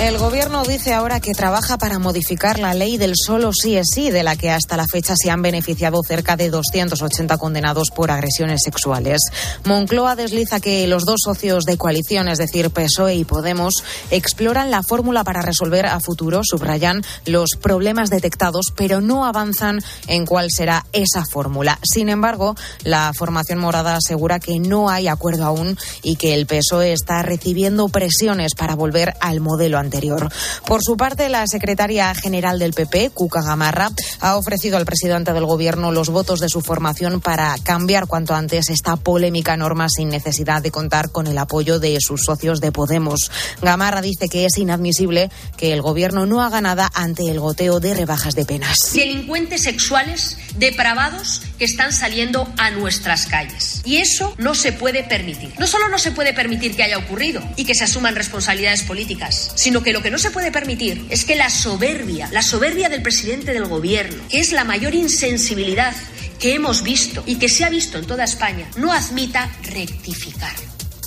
El gobierno dice ahora que trabaja para modificar la ley del solo sí es sí, de la que hasta la fecha se han beneficiado cerca de 280 condenados por agresiones sexuales. Moncloa desliza que los dos socios de coalición, es decir, PSOE y Podemos, exploran la fórmula para resolver a futuro, subrayan, los problemas detectados, pero no avanzan en cuál será esa fórmula. Sin embargo, la formación morada asegura que no hay acuerdo aún y que el PSOE está recibiendo presiones para volver al modelo anterior. Por su parte, la secretaria general del PP, Cuca Gamarra, ha ofrecido al presidente del Gobierno los votos de su formación para cambiar cuanto antes esta polémica norma sin necesidad de contar con el apoyo de sus socios de Podemos. Gamarra dice que es inadmisible que el Gobierno no haga nada ante el goteo de rebajas de penas. Delincuentes sexuales depravados que están saliendo a nuestras calles. Y eso no se puede permitir. No solo no se puede permitir que haya ocurrido y que se asuman responsabilidades políticas, sino que lo que no se puede permitir es que la soberbia, la soberbia del presidente del gobierno, que es la mayor insensibilidad que hemos visto y que se ha visto en toda España, no admita rectificar.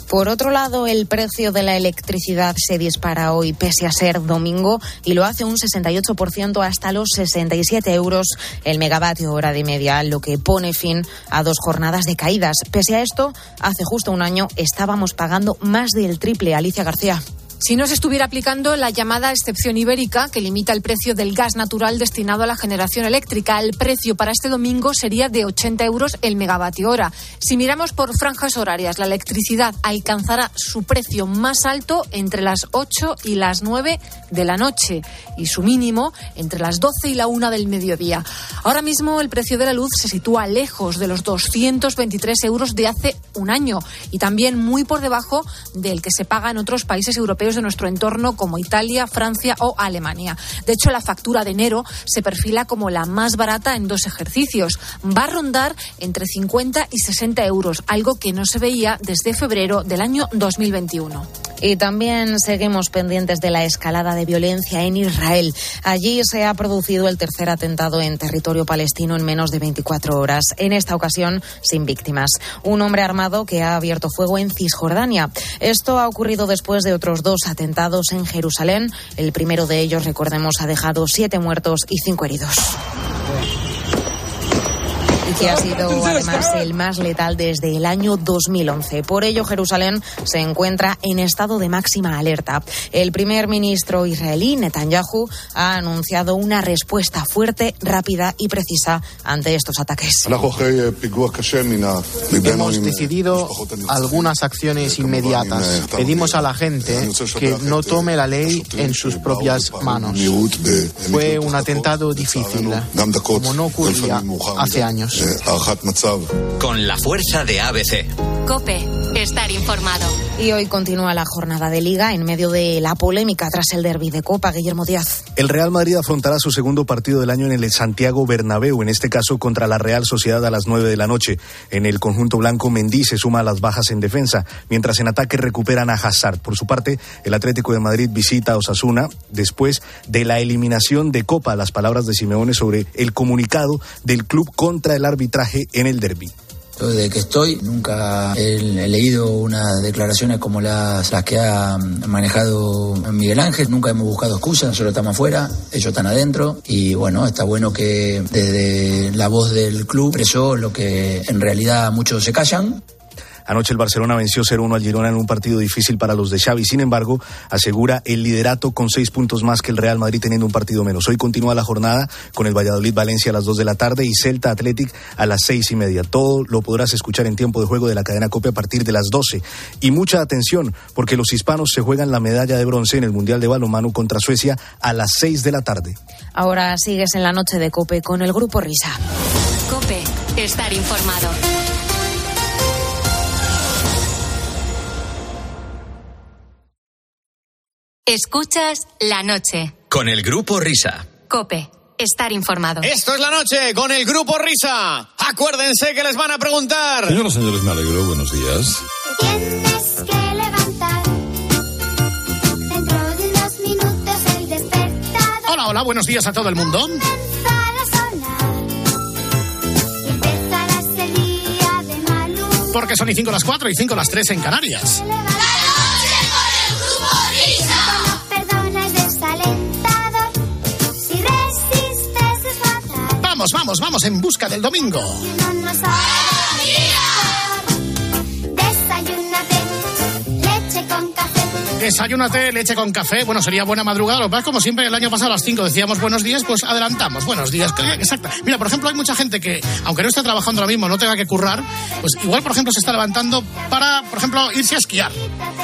Por otro lado, el precio de la electricidad se dispara hoy, pese a ser domingo, y lo hace un 68% hasta los 67 euros el megavatio hora de media, lo que pone fin a dos jornadas de caídas. Pese a esto, hace justo un año estábamos pagando más del triple. Alicia García. Si no se estuviera aplicando la llamada excepción ibérica, que limita el precio del gas natural destinado a la generación eléctrica, el precio para este domingo sería de 80 euros el megavatio hora. Si miramos por franjas horarias, la electricidad alcanzará su precio más alto entre las 8 y las 9 de la noche y su mínimo entre las 12 y la 1 del mediodía. Ahora mismo el precio de la luz se sitúa lejos de los 223 euros de hace un año y también muy por debajo del que se paga en otros países europeos de nuestro entorno como Italia, Francia o Alemania. De hecho, la factura de enero se perfila como la más barata en dos ejercicios. Va a rondar entre 50 y 60 euros, algo que no se veía desde febrero del año 2021. Y también seguimos pendientes de la escalada de violencia en Israel. Allí se ha producido el tercer atentado en territorio palestino en menos de 24 horas. En esta ocasión, sin víctimas. Un hombre armado que ha abierto fuego en Cisjordania. Esto ha ocurrido después de otros dos atentados en Jerusalén. El primero de ellos, recordemos, ha dejado siete muertos y cinco heridos y que ha sido además el más letal desde el año 2011. Por ello, Jerusalén se encuentra en estado de máxima alerta. El primer ministro israelí, Netanyahu, ha anunciado una respuesta fuerte, rápida y precisa ante estos ataques. Hemos decidido algunas acciones inmediatas. Pedimos a la gente que no tome la ley en sus propias manos. Fue un atentado difícil, como no ocurría hace años. Con la fuerza de ABC. Cope, estar informado. Y hoy continúa la jornada de liga en medio de la polémica tras el derby de Copa, Guillermo Díaz. El Real Madrid afrontará su segundo partido del año en el Santiago Bernabéu, en este caso contra la Real Sociedad a las 9 de la noche. En el conjunto blanco, Mendy se suma a las bajas en defensa, mientras en ataque recuperan a Hazard. Por su parte, el Atlético de Madrid visita a Osasuna después de la eliminación de Copa. Las palabras de Simeone sobre el comunicado del club contra el arbitraje en el derby. Desde que estoy nunca he, leído unas declaraciones como las, que ha manejado Miguel Ángel, nunca hemos buscado excusas, nosotros estamos afuera, ellos están adentro y bueno, está bueno que desde la voz del club expresó lo que en realidad muchos se callan. Anoche el Barcelona venció 0-1 al Girona en un partido difícil para los de Xavi. Sin embargo, asegura el liderato con seis puntos más que el Real Madrid teniendo un partido menos. Hoy continúa la jornada con el Valladolid-Valencia a las 2 de la tarde y Celta Athletic a las seis y media. Todo lo podrás escuchar en tiempo de juego de la cadena Copia a partir de las 12. Y mucha atención, porque los hispanos se juegan la medalla de bronce en el Mundial de Balonmano contra Suecia a las 6 de la tarde. Ahora sigues en la noche de Cope con el Grupo Risa. Cope, estar informado. Escuchas la noche. Con el grupo Risa. Cope, estar informado. Esto es la noche con el grupo Risa. Acuérdense que les van a preguntar. Señoras y señores, me alegro. Buenos días. Tienes que levantar. Dentro de unos minutos el despertador Hola, hola, buenos días a todo el mundo. porque son y 5 las 4 y 5 las 3 en Canarias. Vamos, vamos, vamos en busca del domingo. Desayúnate, leche con café. Bueno, sería buena madrugada. Lo que como siempre, el año pasado a las 5 decíamos buenos días, pues adelantamos. Buenos días. Exacto. Mira, por ejemplo, hay mucha gente que, aunque no esté trabajando ahora mismo, no tenga que currar, pues igual, por ejemplo, se está levantando para, por ejemplo, irse a esquiar.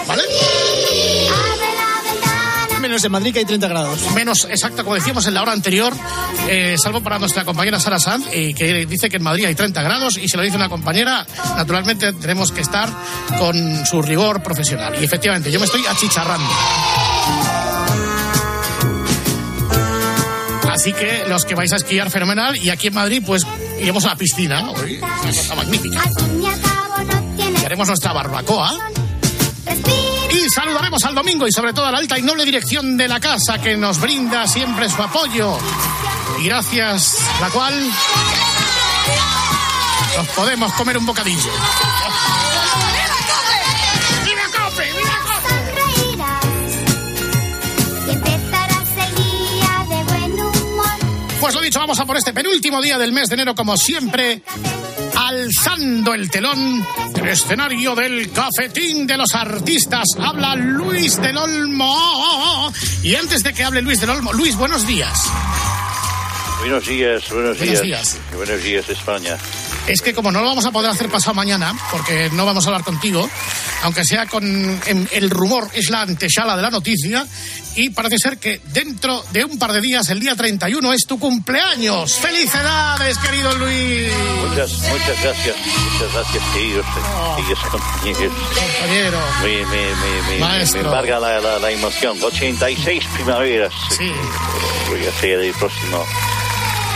¿Vale? Menos en Madrid que hay 30 grados. Menos, exacto, como decíamos en la hora anterior, eh, salvo para nuestra compañera Sara Sanz, y que dice que en Madrid hay 30 grados y se lo dice una compañera, naturalmente tenemos que estar con su rigor profesional. Y efectivamente, yo me estoy achicharrando. Así que los que vais a esquiar fenomenal y aquí en Madrid pues iremos a la piscina, hoy, una cosa magnífica. Y haremos nuestra barbacoa. Y saludaremos al domingo y sobre todo a la alta y noble dirección de la casa que nos brinda siempre su apoyo. Y gracias la cual nos podemos comer un bocadillo. Pues lo dicho, vamos a por este penúltimo día del mes de enero, como siempre, alzando el telón del escenario del cafetín de los artistas. Habla Luis del Olmo. Y antes de que hable Luis del Olmo, Luis, buenos días. Buenos días, buenos, buenos días. Buenos días, España. Es que como no lo vamos a poder hacer pasado mañana, porque no vamos a hablar contigo, aunque sea con el rumor, es la antesala de la noticia, y parece ser que dentro de un par de días, el día 31, es tu cumpleaños. ¡Felicidades, querido Luis! Muchas, muchas gracias, muchas gracias, queridos, oh. compañeros. Compañero. Me, me, me, me embarga la, la, emoción. 86 primaveras. Sí. Voy a hacer el próximo,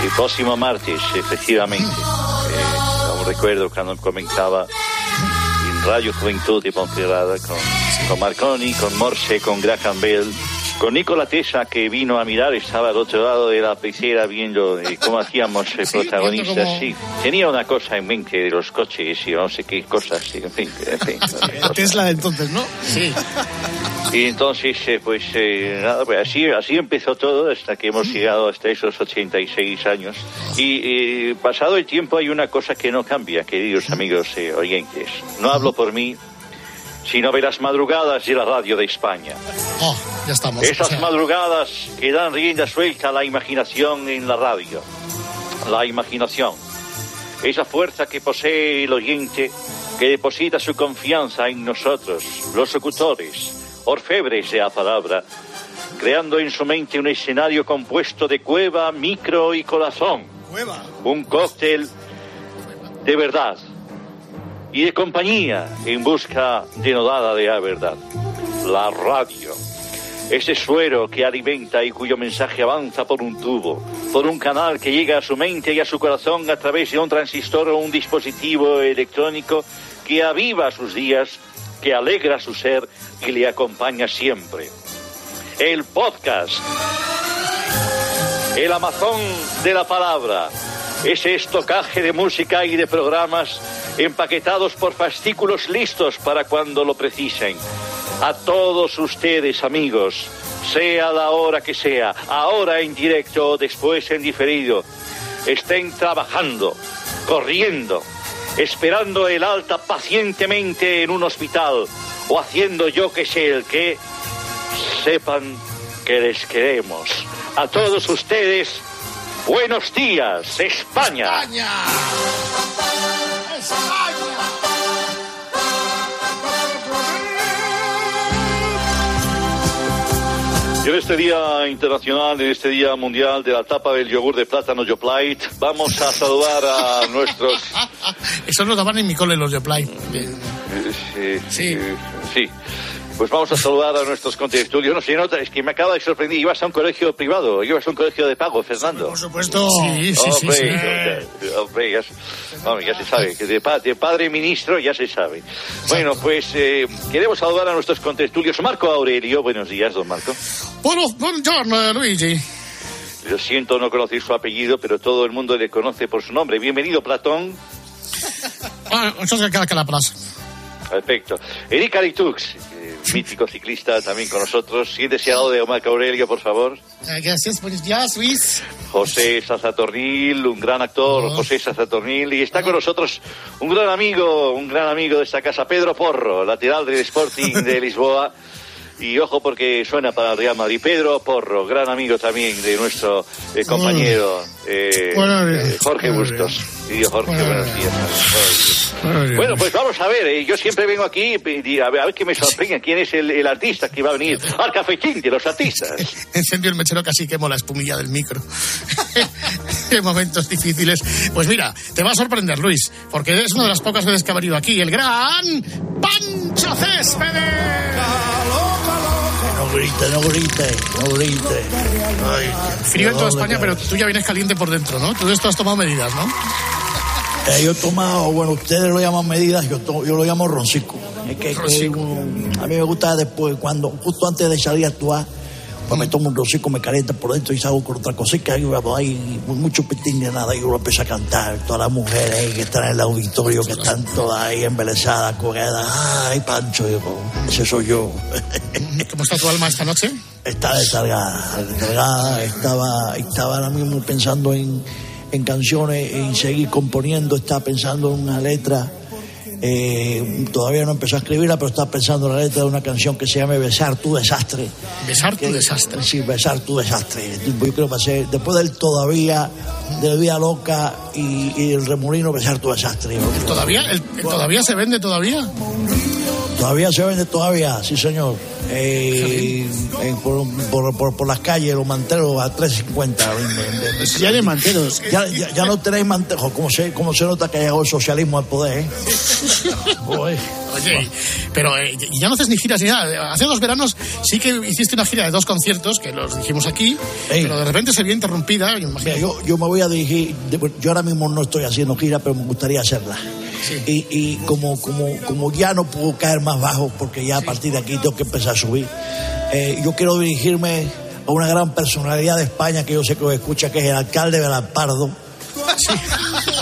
el próximo martes, efectivamente. Eh, recuerdo cuando comenzaba en Radio Juventud de Ponferrada con, con Marconi, con Morse, con Graham Bell con Nicola Tesa, que vino a mirar, estaba al otro lado de la pecera viendo eh, cómo hacíamos el protagonista. Sí, tenía una cosa en mente de los coches y no sé qué cosas, en fin. En fin Tesla entonces, ¿no? Sí. Y entonces, eh, pues eh, nada, pues así, así empezó todo hasta que hemos llegado hasta esos 86 años. Y pasado el tiempo hay una cosa que no cambia, queridos amigos oyentes. No hablo por mí, sino de las madrugadas de la radio de España. Oh, ya estamos. Esas madrugadas que dan rienda suelta a la imaginación en la radio. La imaginación. Esa fuerza que posee el oyente, que deposita su confianza en nosotros, los locutores, orfebres de la palabra, creando en su mente un escenario compuesto de cueva, micro y corazón. Cueva. Un cóctel de verdad y de compañía en busca denodada de la verdad. La radio. Ese suero que alimenta y cuyo mensaje avanza por un tubo, por un canal que llega a su mente y a su corazón a través de un transistor o un dispositivo electrónico que aviva sus días, que alegra su ser y le acompaña siempre. El podcast. El Amazon de la palabra. Ese estocaje de música y de programas empaquetados por fascículos listos para cuando lo precisen. A todos ustedes, amigos, sea la hora que sea, ahora en directo o después en diferido, estén trabajando, corriendo, esperando el alta pacientemente en un hospital o haciendo yo que sé el que, sepan que les queremos. A todos ustedes, buenos días, España. España. Y en este Día Internacional, en este Día Mundial de la tapa del yogur de plátano Yoplait, vamos a saludar a nuestros... Eso no daban en mi cole los Yoplait. Sí, sí. sí. Pues vamos a saludar a nuestros contertulios. No sé, nota, es que me acaba de sorprender. Ibas a un colegio privado, ibas a un colegio de pago, Fernando. por supuesto. Sí, sí, sí. Hombre, ya, ya, se sabe, que de, padre ministro ya se sabe. Bueno, pues eh, queremos saludar a nuestros contertulios. Marco Aurelio, buenos días, don Marco. Bueno, buongiorno, Luigi. Lo siento no conocer su apellido, pero todo el mundo le conoce por su nombre. Bienvenido, Platón. Ah, és que la plaça. Perfecto. Erika Aritux, eh, mítico ciclista también con nosotros. Siguiente deseado de Omar Aurelio, por favor. Eh, gracias, buenos días, Luis. José Sazatornil, un gran actor, José Sazatornil. Y está con nosotros un gran amigo, un gran amigo de esta casa, Pedro Porro, lateral del Sporting de Lisboa. Y ojo porque suena para el Real Madrid. Pedro Porro, gran amigo también de nuestro eh, compañero eh, eh, Jorge Bustos. Y Jorge, buenos días. Bueno, pues vamos a ver, eh, yo siempre vengo aquí y a ver, a ver qué me sorprende, quién es el, el artista que va a venir al cafetín de los artistas. Encendió el mechero casi quemo la espumilla del micro. en momentos difíciles. Pues mira, te va a sorprender, Luis, porque es una de las pocas veces que ha venido aquí el gran Pancho Céspedes. No grite, no grite, no grite. Ay, Frío en toda España, pero tú ya vienes caliente por dentro, ¿no? Tú de esto has tomado medidas, ¿no? Eh, yo he tomado, bueno, ustedes lo llaman medidas, yo, to- yo lo llamo roncico. Es que, que, a mí me gusta después, cuando, justo antes de salir a actuar, pues me tomo un roncico, me calienta por dentro y salgo con otra cosita y bueno, hay mucho pitín de nada y uno empieza a cantar, todas las mujeres ahí que están en el auditorio, que están todas ahí embelesadas, cogidas, ay Pancho, digo, ese soy yo. ¿Cómo está tu alma esta noche? Está descargada, descargada, estaba, estaba ahora mismo pensando en, en canciones, en seguir componiendo, estaba pensando en una letra, eh, todavía no empezó a escribirla, pero estaba pensando en la letra de una canción que se llama Besar tu desastre. Besar tu desastre. Sí, Besar tu desastre. Yo creo que va a ser, después del todavía, del Vida Loca y, y el remolino, Besar tu desastre. ¿Todavía? ¿El- el ¿Todavía se vende todavía? Todavía se vende, todavía, sí señor. Eh, eh, por, por, por, por las calles, los manteros a 3.50. Ya de manteros. Ya, ya, ya no tenéis manteros. ¿Cómo se, cómo se nota que ha llegado el socialismo al poder? ¿eh? Oye, pero eh, ya no haces ni giras ni nada. Hace dos veranos sí que hiciste una gira de dos conciertos, que los dijimos aquí, pero de repente se vio interrumpida. yo. Mira, yo, yo me voy a dirigir, yo ahora mismo no estoy haciendo gira, pero me gustaría hacerla. Y, y como, como, como ya no puedo caer más bajo, porque ya a partir de aquí tengo que empezar a subir, eh, yo quiero dirigirme a una gran personalidad de España que yo sé que os escucha, que es el alcalde de Pardo.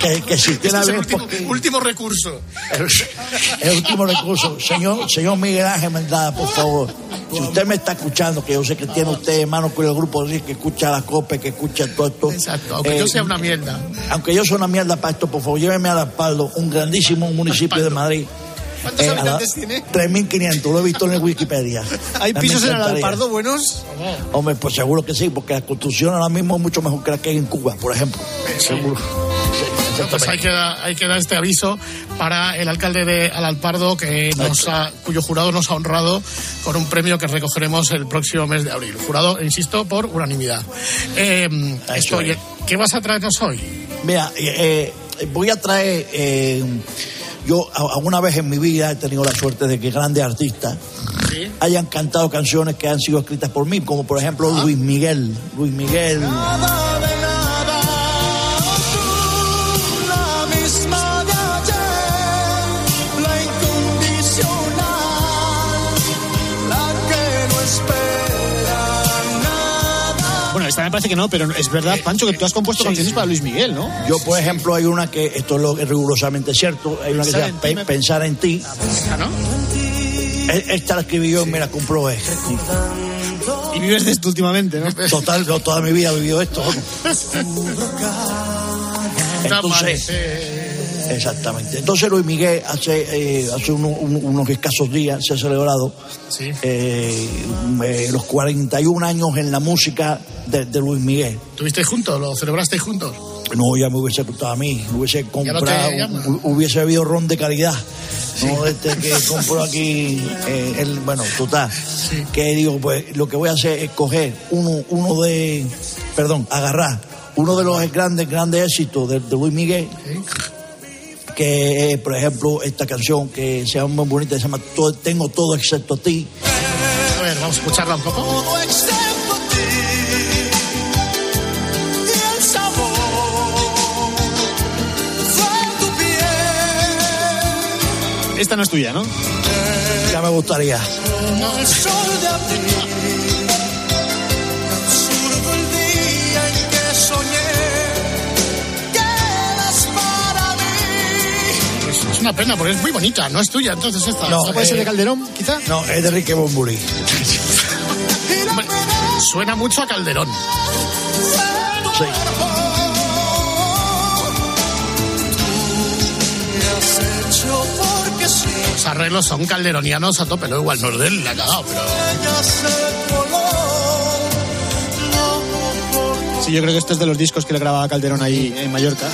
Que, que si Este es el último, recurso. el último recurso. Señor, señor Miguel Ángel Mendada, por favor. Si usted me está escuchando, que yo sé que tiene usted hermano con el grupo de que escucha la COPE, que escucha todo esto. Exacto, aunque yo Eh, sea una mierda. Aunque yo soy una mierda para esto, por favor, lléveme a Alpaldo, un grandísimo municipio de Madrid. ¿Cuántos Eh, habitantes tiene? 3.500, lo he visto en el Wikipedia. ¿Hay Me pisos en el. Alpardo buenos? Hombre, pues seguro que sí, porque la construcción ahora mismo es mucho mejor que la que hay en Cuba, por ejemplo. Seguro. Bueno, pues ahí queda, ahí queda este aviso para el alcalde de Alalpardo, que nos ha, cuyo jurado nos ha honrado con un premio que recogeremos el próximo mes de abril. Jurado, insisto, por unanimidad. Eh, esto, oye, ¿Qué vas a traernos hoy? Mira, eh, eh, voy a traer. eh, yo alguna vez en mi vida he tenido la suerte de que grandes artistas hayan cantado canciones que han sido escritas por mí, como por ejemplo Luis Miguel. Luis Miguel. Esta me parece que no, pero es verdad, Pancho, que tú has compuesto canciones para Luis Miguel, ¿no? Yo, por ejemplo, hay una que, esto es lo que es rigurosamente cierto, hay una que se Pensar llama Pe- Pensar en ti. ¿no? E- Esta la escribí yo y me la comprobé. Y vives de esto últimamente, ¿no? Total, yo toda mi vida he vivido esto. Entonces, exactamente. Entonces Luis Miguel hace, eh, hace uno- un- unos escasos días se ha celebrado Sí. eh, eh, los 41 años en la música de, de Luis Miguel. ¿Tuvisteis juntos? ¿Lo celebrasteis juntos? No, ya me hubiese gustado a mí, hubiese comprado, hubiese bebido ron de calidad. No este que compró aquí, el, bueno, total. Que digo, pues lo que voy a hacer es coger uno, uno de, perdón, agarrar uno de los grandes, grandes éxitos de, de Luis Miguel, que por ejemplo, esta canción que se llama muy bonita, se llama Todo- Tengo todo excepto a ti. A ver, vamos a escucharla un poco. Todo excepto a ti y el sabor de tu piel. Esta no es tuya, ¿no? Ya me gustaría. Como el sol de abril. Es una pena porque es muy bonita, no es tuya, entonces esta. No, puede ser de Calderón, quizá? No, es de Rique Bomburí. Suena mucho a Calderón. Sí. Los arreglos son calderonianos a tope, no igual no es de él, la ha cagado, pero. Sí, yo creo que este es de los discos que le grababa Calderón ahí en Mallorca.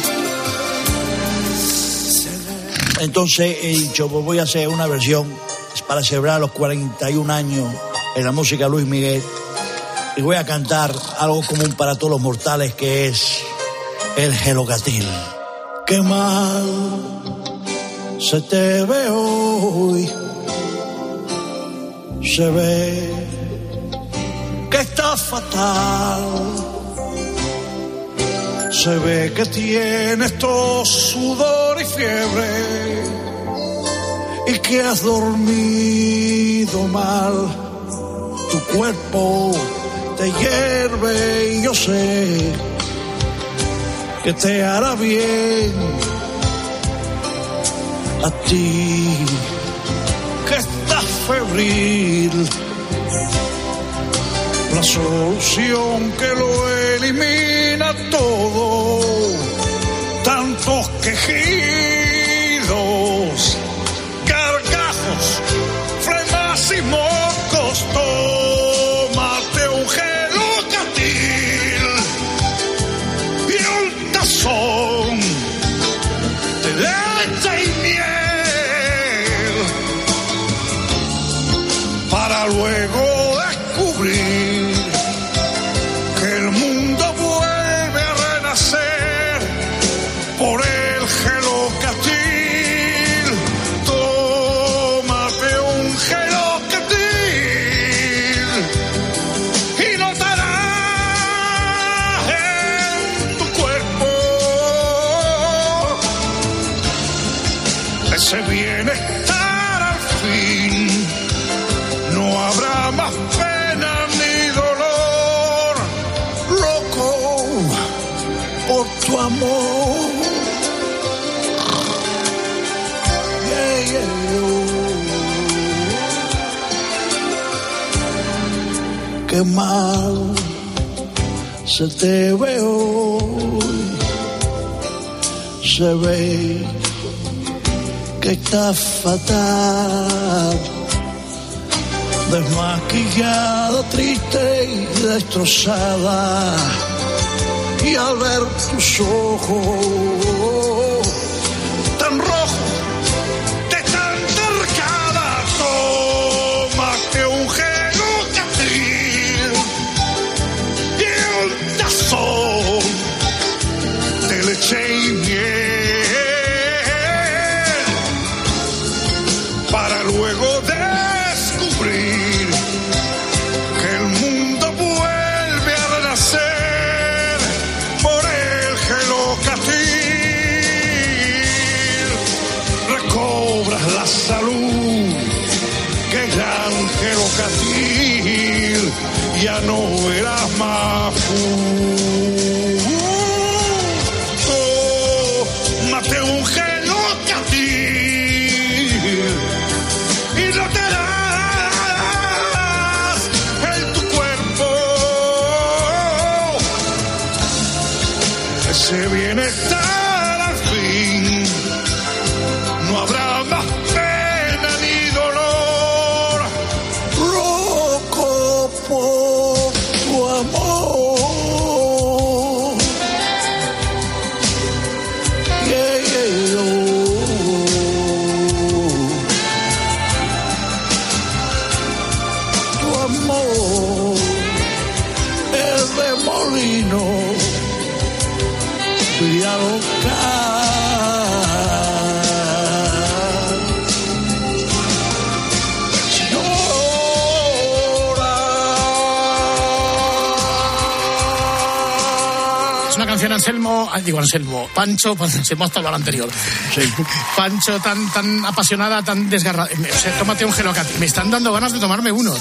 Entonces he dicho, pues voy a hacer una versión para celebrar los 41 años en la música Luis Miguel. Y voy a cantar algo común para todos los mortales que es el gelocatil. Qué mal se te ve hoy. Se ve que estás fatal. Se ve que tienes tos, sudor y fiebre. Y que has dormido mal. Tu cuerpo te hierve y yo sé que te hará bien a ti que estás febril. La solución que lo elimina todo, tantos quejidos, gargajos, flemas y mocos, tómate un gelocatil y un tazón de leche y miel. Para luego descubrir Qué mal se te ve hoy, se ve que estás fatal desmaquillada, triste y destrozada. Y al ver tus ojos Mate un gelocatil Anselmo, ah, digo Anselmo, Pancho, pues Anselmo hasta lo anterior. Pancho tan tan apasionada, tan desgarrada. O sea, tómate un gelocatil. Me están dando ganas de tomarme uno.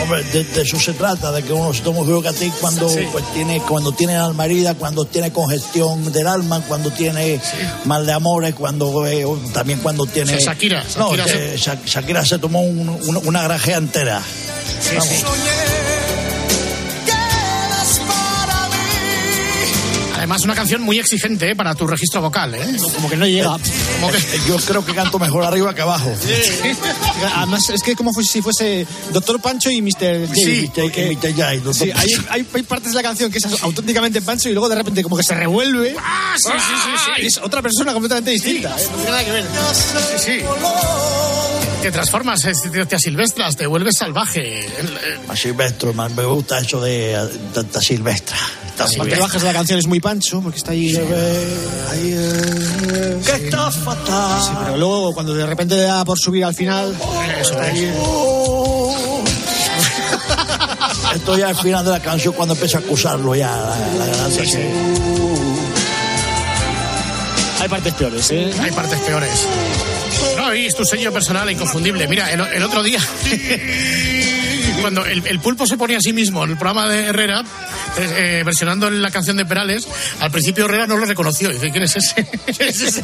Hombre, de, de eso se trata, de que uno se toma un Filocatil cuando pues tiene, cuando tiene alma herida, cuando tiene congestión del alma, cuando tiene mal de amores, cuando eh, también cuando tiene. O sea, Shakira, no, Shakira que Sha- Shakira se tomó un- un- una grajea entera. Vamos. Además, una canción muy exigente ¿eh? para tu registro vocal, ¿eh? Como que no llega. Como que... Yo creo que canto mejor arriba que abajo. Además, es que como si fuese Doctor Pancho y Mr. J. Sí, Mr. J, Dr. Sí, hay, Pancho. hay, hay partes de la canción que es auténticamente Pancho y luego de repente como que se revuelve. ¡Ah, sí, sí, sí, sí! Y es otra persona completamente distinta. ¿eh? No tiene nada que ver. Sí, sí. Te transformas, eh, te, te asilvestras, te vuelves salvaje. Eh, A Silvestre, man, me gusta eso de eh, tanta Silvestra. Está muy bien. bajas de la canción es muy Pancho porque está ahí. Ahí, eh, que está fatal. Sí, pero luego cuando de repente le da por subir al final. Eso está ahí. Esto ya al final de la canción cuando empieza a acusarlo ya la, la garganta se- Hay partes peores, ¿eh? Hay partes peores. No, y es tu sello personal inconfundible. Mira, el, el otro día, cuando el, el pulpo se ponía a sí mismo en el programa de Herrera, eh, eh, versionando la canción de Perales, al principio Herrera no lo reconoció. Dice, ¿quién es ese? ¿Quién es ese?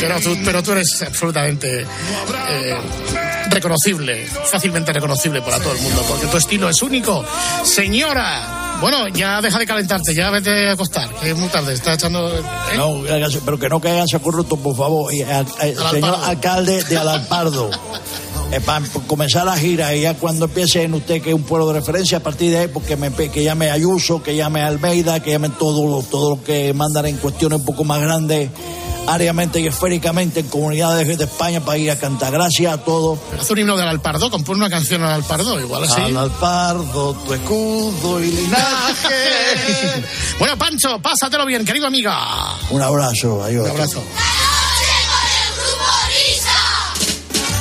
pero, tú, pero tú eres absolutamente eh, reconocible, fácilmente reconocible para todo el mundo, porque tu estilo es único. Señora, bueno, ya deja de calentarte, ya vete a acostar, que es muy tarde, está echando... ¿eh? No, pero que no caiganse corrupto, por favor. Y, señor alcalde de Alalpardo, eh, para comenzar la gira y ya cuando empiece en usted que es un pueblo de referencia, a partir de ahí, porque me, que llame Ayuso, que llame Almeida, que llamen todo lo, todo lo que mandan en cuestiones un poco más grandes, áreamente y esféricamente en comunidades de España para ir a cantar. Gracias a todos. Haz un himno del Alpardo, compone una canción al Alpardo, igual así. Alalpardo, tu escudo y linaje. Bueno, Pancho, pásatelo bien, querido amiga. Un abrazo, adiós. Un abrazo.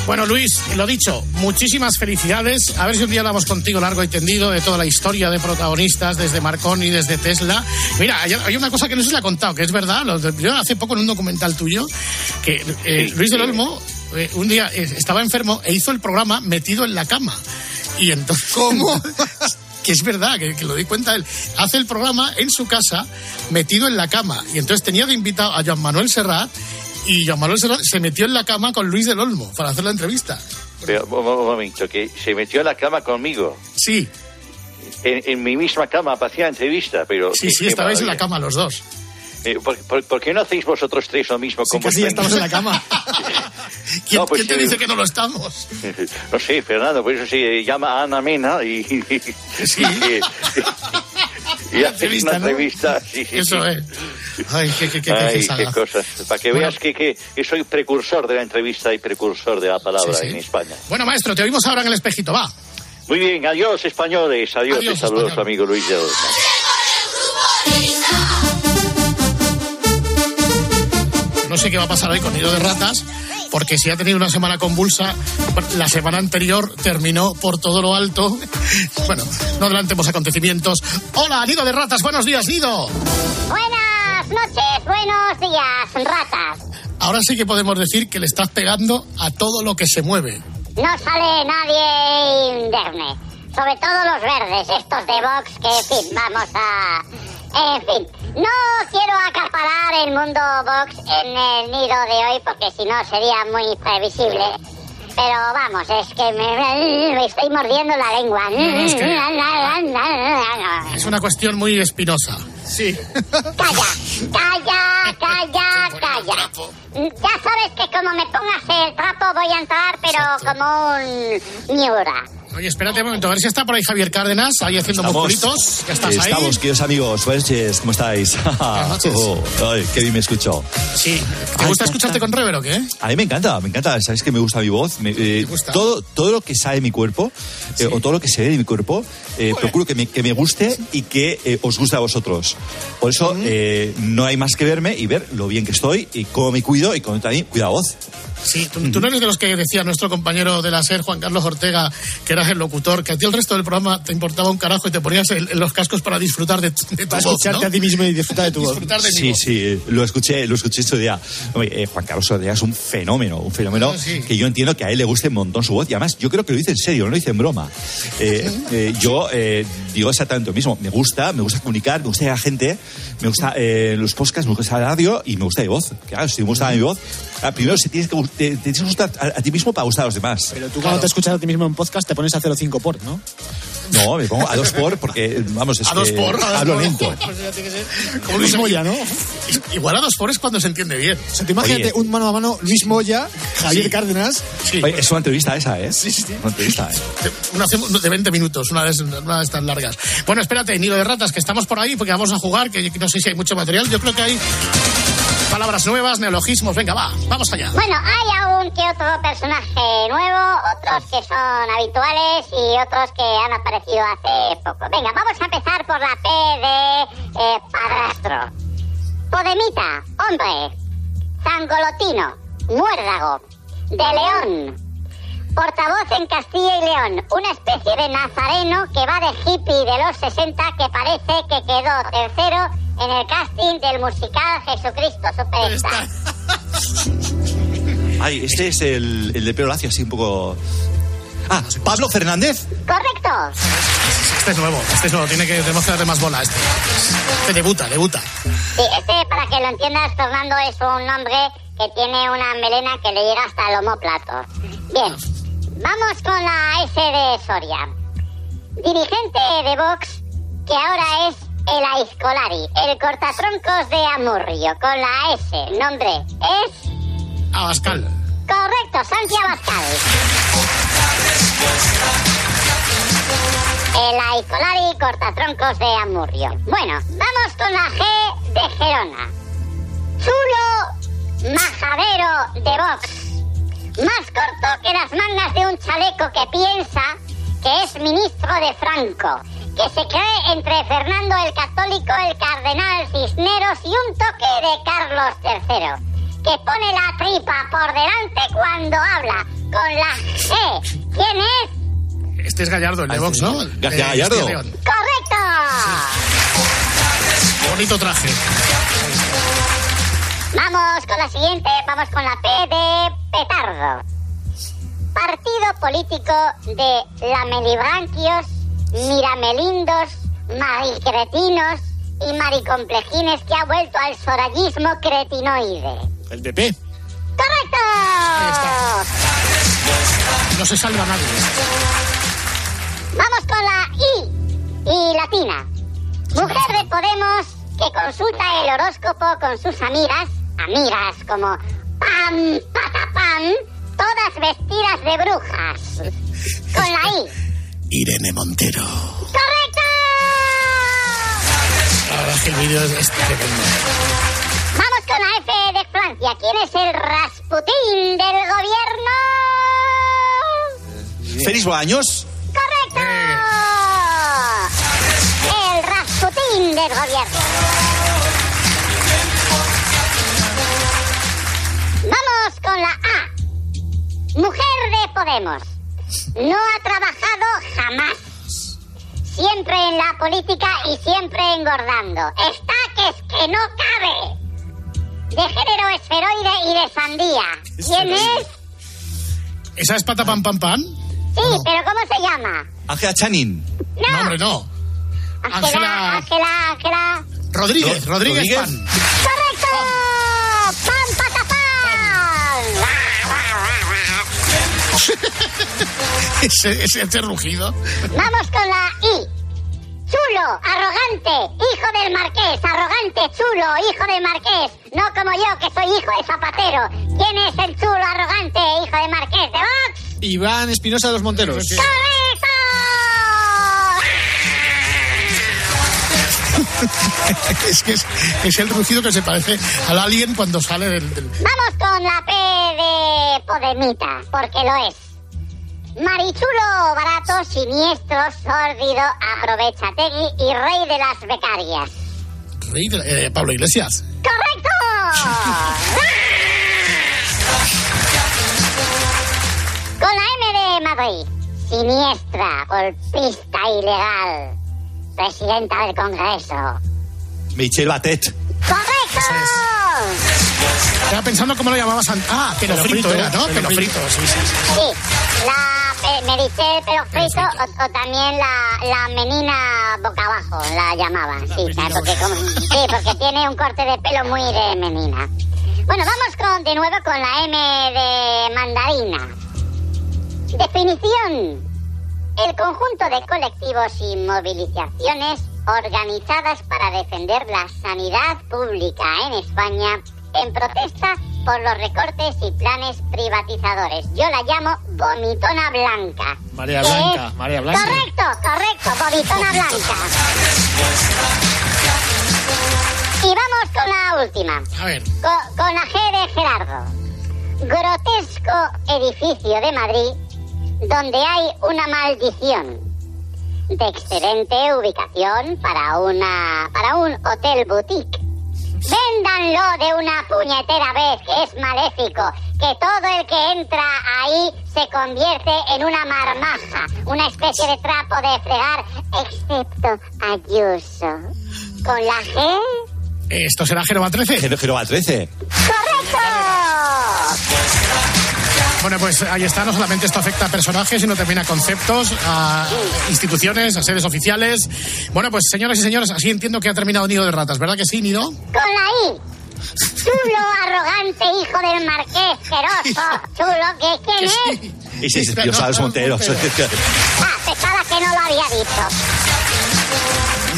Bueno, Luis, lo dicho, muchísimas felicidades. A ver si un día hablamos contigo largo y tendido de toda la historia de protagonistas, desde Marconi, desde Tesla. Mira, hay, una cosa que no se le ha contado, que es verdad. yo hace poco en un documental tuyo, que eh, Luis del Olmo eh, un día eh, estaba enfermo e hizo el programa metido en la cama. Y entonces... ¿Cómo? que es verdad, que, que lo di cuenta él, hace el programa en su casa, metido en la cama. Y entonces tenía de invitado a Joan Manuel Serrat, y Joan Manuel Serrat se metió en la cama con Luis del Olmo para hacer la entrevista. Pero, un, momento, que se metió en la cama conmigo. Sí, En, en mi misma cama para hacer entrevista, pero... sí, sí, estabais en la cama los dos. Eh, ¿por, por, por qué no hacéis vosotros tres lo mismo Casi ya vuestra estamos en la cama. ¿Quién, No, pues, quién te eh, dice que no lo estamos? No sé, Fernando, por eso se llama Ana Mena y... Sí. y, y haces una Entrevista, ¿no? Sí, sí, Eso sí. es. Ay, qué, qué, qué, Ay, qué cosas. Para que Bueno. veas que, que, que soy precursor de la entrevista y precursor de la palabra Sí, sí. en España. Bueno, maestro, te oímos ahora en el espejito, va. Muy bien, adiós españoles, adiós, Adiós, te saludo español. su amigo Luis de. No sé qué va a pasar hoy con Nido de Ratas, porque si ha tenido una semana convulsa, la semana anterior terminó por todo lo alto. Bueno, no adelantemos acontecimientos. Hola, Nido de Ratas, buenos días, Nido. Buenas noches, buenos días, ratas. Ahora sí que podemos decir que le estás pegando a todo lo que se mueve. No sale nadie indemne. Sobre todo los verdes, estos de Vox, que, en fin, vamos a... En fin, no quiero acaparar el mundo Vox en el nido de hoy, porque si no sería muy previsible. Pero vamos, es que me, me estoy mordiendo la lengua. es Es una cuestión muy espinosa. Sí. Calla, calla, calla, calla. Ya sabes que como me pongas el trapo voy a entrar, pero como un miura. Oye, espérate un momento, a ver si está por ahí Javier Cárdenas, ahí haciendo musculitos. ¿Ya estás ahí? Estamos, queridos amigos. Buenas noches, ¿cómo estáis? Oh, ay, qué bien me escucho. Sí. ¿Te gusta escucharte con rever o qué? A mí me encanta, me encanta. ¿Sabes que me gusta mi voz? Me- eh, gusta? Todo, todo lo que sale de mi cuerpo, eh, o todo lo que se ve de mi cuerpo, eh, procuro que me, que me guste y que eh, os guste a vosotros. Por eso eh, no hay más que verme y ver lo bien que estoy y cómo me cuido y cómo también cuida voz. Sí, tú, tú no eres de los que decía nuestro compañero de la SER, Juan Carlos Ortega, que eras el locutor, que a ti el resto del programa te importaba un carajo y te ponías el- los cascos para disfrutar de, de tu Para voz, escucharte ¿no? a ti mismo y disfrutar de tu voz. Disfrutar de mi Sí, voz. sí, lo escuché, lo escuché este día. Oye, eh, Juan Carlos Ortega es un fenómeno, un fenómeno Ah, sí. que yo entiendo que a él le guste un montón su voz y además yo creo que lo dice en serio, no lo dice en broma. Eh, eh, yo eh, digo exactamente lo mismo, me gusta, me gusta comunicar, me gusta llegar a gente, me gusta eh, los podcasts, me gusta la radio y me gusta mi voz. Claro, si me gusta mi voz, ah, primero se tienes que, te, te tienes que gustar a, a ti mismo para gustar a los demás. Pero tú cuando te escuchas a ti mismo en podcast te pones a 0,5 por, ¿no? No, me pongo a dos por porque, vamos, es A dos que por, a dos hablo por. lento. Pues ya tiene que ser como Luis Moya, ¿no? Igual a dos por es cuando se entiende bien. O sea, tú imagínate Oye. un mano a mano Luis Moya, Javier Sí. Cárdenas. Sí. Oye, es una entrevista esa, ¿eh? Sí, sí. Una entrevista, ¿eh? Una de 20 minutos, una de, una de estas largas. Bueno, espérate, Nilo de Ratas, que estamos por ahí porque vamos a jugar, que no sé si hay mucho material. Yo creo que hay palabras nuevas, neologismos. Venga, va, vamos allá. Bueno, hay aún que otro personaje nuevo, otros que son habituales y otros que han aparecido hace poco. Venga, vamos a empezar por la P de eh, padrastro. Podemita, hombre. Zangolotino, muérdago. De león. Portavoz en Castilla y León, una especie de nazareno que va de hippie de los 60 que parece que quedó tercero en el casting del musical Jesucristo Superstar. Ay, este es el, el de pelo lacio, así un poco. Ah, Pablo Fernández. Correcto. Este es nuevo, este es nuevo, tiene que darle más bola este. Este debuta, debuta. Sí, este, para que lo entiendas, Fernando, es un hombre que tiene una melena que le llega hasta el homóplato. Bien, vamos con la S de Soria. Dirigente de Vox, que ahora es el Aiscolari, el cortatroncos de Amurrio, con la S. Nombre es... Abascal. Correcto, Santi Abascal. El Aicolari cortatroncos de Amurrio. Bueno, vamos con la G de Gerona. Chulo majadero de Vox. Más corto que las mangas de un chaleco que piensa que es ministro de Franco. Que se cree entre Fernando el Católico, el Cardenal Cisneros y un toque de Carlos III que pone la tripa por delante cuando habla con la G. ¿Quién es? Este es Gallardo, el de Vox, ¿no? Gallardo. ¡Correcto! Bonito traje. Vamos con la siguiente, vamos con la P de petardo. Partido político de lamelibranquios, miramelindos, maricretinos y maricomplejines que ha vuelto al sorallismo cretinoide. El PP. ¡Correcto! No se salva nadie. Vamos con la I y latina. Mujer de Podemos que consulta el horóscopo con sus amigas, amigas como pam, patapam, todas vestidas de brujas. Con la I. Irene Montero. ¡Correcto! La verdad es que el vídeo es, tremendo. Vamos con la F de Francia. ¿Quién es el Rasputín del gobierno? Félix Bolaños. ¡Correcto! El Rasputín del gobierno. Con la A. Mujer de Podemos. No ha trabajado jamás. Siempre en la política y siempre engordando. Está que es que no cabe. De género esferoide y de sandía. ¿Quién es? ¿Esa es pata pam pam pam? Sí, pero ¿cómo se llama? Ángela Channing. No, hombre, no. Ángela, Ángela- Ángela. Rodríguez, Ro- Rodríguez, Rodríguez. Pan. ¡Correcto! ese, ese, ese rugido. Vamos con la I. Chulo, arrogante, hijo del marqués, arrogante, chulo, hijo del marqués. No como yo, que soy hijo de zapatero. ¿Quién es el chulo, arrogante, hijo de marqués de Vox? Iván Espinosa de los Monteros. ¡Correcto! es que es, es el rugido que se parece al alien cuando sale del... del- Vamos con la P de Podemita, porque lo es. Marichulo, barato, siniestro, sórdido, aprovechategui y rey de las becarias. Rey de- eh, Pablo Iglesias. ¡Correcto! de Madrid, siniestra, golpista ilegal, presidenta del Congreso. Michelle Batet. ¡Correcto! Estaba pensando cómo lo llamabas antes. Ah, pelo, Pelo frito, frito, era, ¿no? pelo Pelo frito. frito, sí, sí. sí. Sí, la eh, Meritxell pelo frito o, o también la, la menina boca abajo, la llamaban. Sí, ¿sabes? porque, como- sí, porque tiene un corte de pelo muy de menina. Bueno, vamos con, de nuevo con la M de mandarina. Definición. El conjunto de colectivos y movilizaciones organizadas para defender la sanidad pública en España en protesta por los recortes y planes privatizadores. Yo la llamo vomitona blanca. María ¿Qué Blanca, es? María Blanca. Correcto, correcto, vomitona blanca. Y vamos con la última. A ver. Con, con la G de Gerardo. Grotesco edificio de Madrid donde hay una maldición. De excelente ubicación para una para un hotel boutique. Véndanlo de una puñetera vez, que es maléfico. Que todo el que entra ahí se convierte en una marmaja, una especie de trapo de fregar, excepto Ayuso. Con la G Esto será Genova 13. Genova 13. ¡Correcto! Bueno, pues ahí está. No solamente esto afecta a personajes, sino también a conceptos, a instituciones, a sedes oficiales. Bueno, pues señoras y señores, así entiendo que ha terminado Nido de Ratas, ¿verdad que sí, Nido? Con la I. Chulo, arrogante, hijo del marqués, feroz. Chulo, ¿qué, ¿quién es? Ese es Pío Sáenz Montero. Ah, pensaba que no lo había dicho.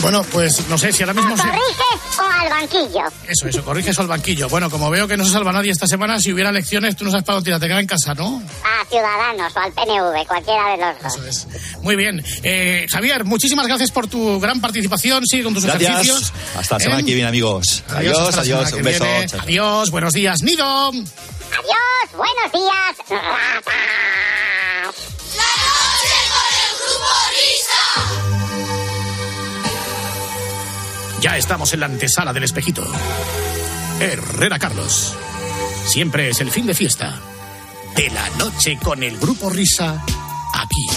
Bueno, pues no sé si ahora mismo... se- ¿Corriges o al banquillo? Eso, eso, corriges al banquillo. Bueno, como veo que no se salva nadie esta semana, si hubiera elecciones, tú no sabes para dónde tirar, te en casa, ¿no? A Ciudadanos o al PNV, cualquiera de los dos. Eso es. Muy bien. Eh, Javier, muchísimas gracias por tu gran participación. Sigue con tus Gracias. ejercicios. Hasta la semana ¿Eh? que viene, amigos. Adiós, adiós. semana Un beso. viene. Adiós, buenos días, Nido. Adiós, buenos días. Estamos en la antesala del espejito. Herrera Carlos. Siempre es el fin de fiesta. De la noche con el grupo Risa. Aquí,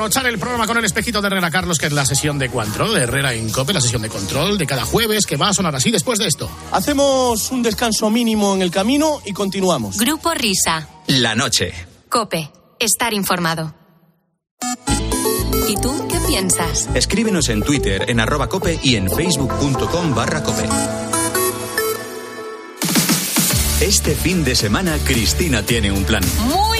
abrochar el programa con el espejito de Herrera Carlos, que es la sesión de control de Herrera en Cope, la sesión de control de cada jueves, que va a sonar así después de esto. Hacemos un descanso mínimo en el camino y continuamos. Grupo Risa. La noche. Cope. Estar informado. ¿Y tú qué piensas? Escríbenos en Twitter, en arroba cope y en facebook.com barra cope. Este fin de semana, Cristina tiene un plan. Muy,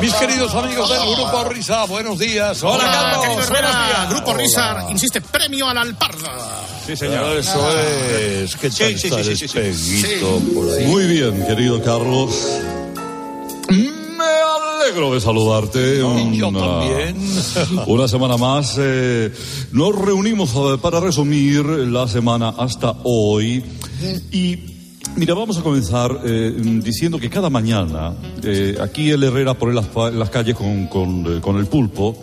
Mis queridos amigos del Grupo Risa, buenos días. Hola, Carlos. Buenos días. Grupo Hola. Risa, insiste, premio a la alparda. Sí, señor. Eso es. ¿Qué tal Sí, sí, está sí, el sí, sí, sí. espeguito por ahí? Muy bien, querido Carlos. Me alegro de saludarte. yo Una- también. Una semana más. eh, nos reunimos para resumir la semana hasta hoy. Y mira, vamos a comenzar eh, diciendo que cada mañana eh, aquí el Herrera pone las, las calles con, con, eh, con el pulpo.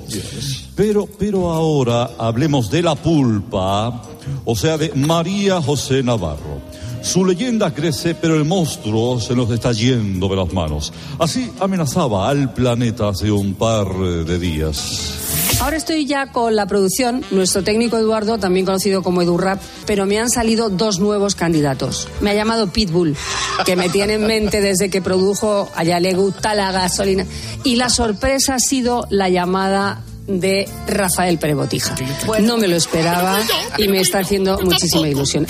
Pero, pero ahora hablemos de la pulpa, o sea, de María José Navarro. Su leyenda crece, pero el monstruo se nos está yendo de las manos. Así amenazaba al planeta hace un par eh, de días. Ahora estoy ya con la producción, nuestro técnico Eduardo, también conocido como EduRap, pero me han salido dos nuevos candidatos. Me ha llamado Pitbull, que me tiene en mente desde que produjo Allá le gusta la gasolina. Y la sorpresa ha sido la llamada de Rafael Prebotija. No me lo esperaba y me está haciendo muchísima ilusión.